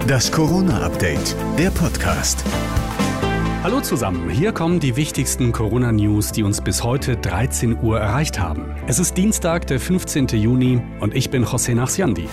Das Corona-Update, der Podcast. Hallo zusammen, hier kommen die wichtigsten Corona-News, die uns bis heute 13 Uhr erreicht haben. Es ist Dienstag, der 15. Juni und ich bin José Nachsiandi.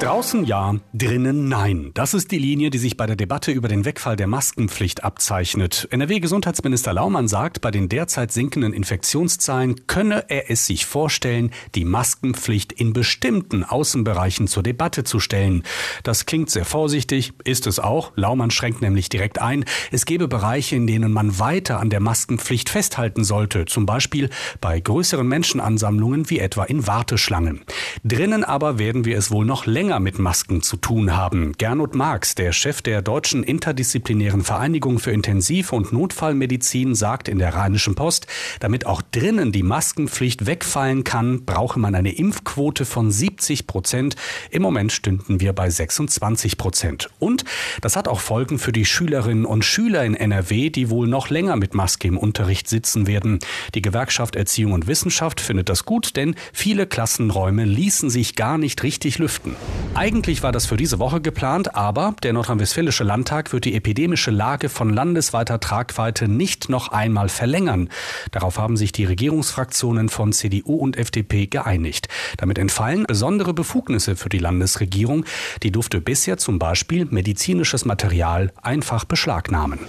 Draußen ja, drinnen nein. Das ist die Linie, die sich bei der Debatte über den Wegfall der Maskenpflicht abzeichnet. NRW-Gesundheitsminister Laumann sagt, bei den derzeit sinkenden Infektionszahlen könne er es sich vorstellen, die Maskenpflicht in bestimmten Außenbereichen zur Debatte zu stellen. Das klingt sehr vorsichtig, ist es auch. Laumann schränkt nämlich direkt ein. Es gebe Bereiche, in denen man weiter an der Maskenpflicht festhalten sollte, zum Beispiel bei größeren Menschenansammlungen wie etwa in Warteschlangen. Drinnen aber werden wir es wohl noch länger länger mit Masken zu tun haben. Gernot Marx, der Chef der Deutschen Interdisziplinären Vereinigung für Intensiv- und Notfallmedizin, sagt in der Rheinischen Post, damit auch drinnen die Maskenpflicht wegfallen kann, brauche man eine Impfquote von 70 Prozent. Im Moment stünden wir bei 26 Prozent. Und das hat auch Folgen für die Schülerinnen und Schüler in NRW, die wohl noch länger mit Maske im Unterricht sitzen werden. Die Gewerkschaft Erziehung und Wissenschaft findet das gut, denn viele Klassenräume ließen sich gar nicht richtig lüften. Eigentlich war das für diese Woche geplant, aber der Nordrhein-Westfälische Landtag wird die epidemische Lage von landesweiter Tragweite nicht noch einmal verlängern. Darauf haben sich die Regierungsfraktionen von CDU und FDP geeinigt. Damit entfallen besondere Befugnisse für die Landesregierung. Die durfte bisher zum Beispiel medizinisches Material einfach beschlagnahmen.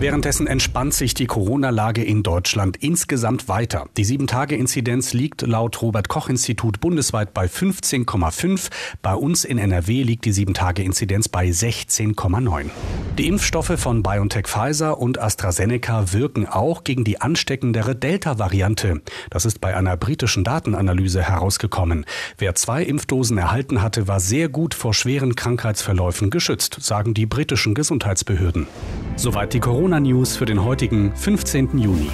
Währenddessen entspannt sich die Corona-Lage in Deutschland insgesamt weiter. Die 7-Tage-Inzidenz liegt laut Robert-Koch-Institut bundesweit bei 15,5. Bei uns in NRW liegt die 7-Tage-Inzidenz bei 16,9. Die Impfstoffe von BioNTech Pfizer und AstraZeneca wirken auch gegen die ansteckendere Delta-Variante. Das ist bei einer britischen Datenanalyse herausgekommen. Wer zwei Impfdosen erhalten hatte, war sehr gut vor schweren Krankheitsverläufen geschützt, sagen die britischen Gesundheitsbehörden. Soweit die Corona-News für den heutigen 15. Juni.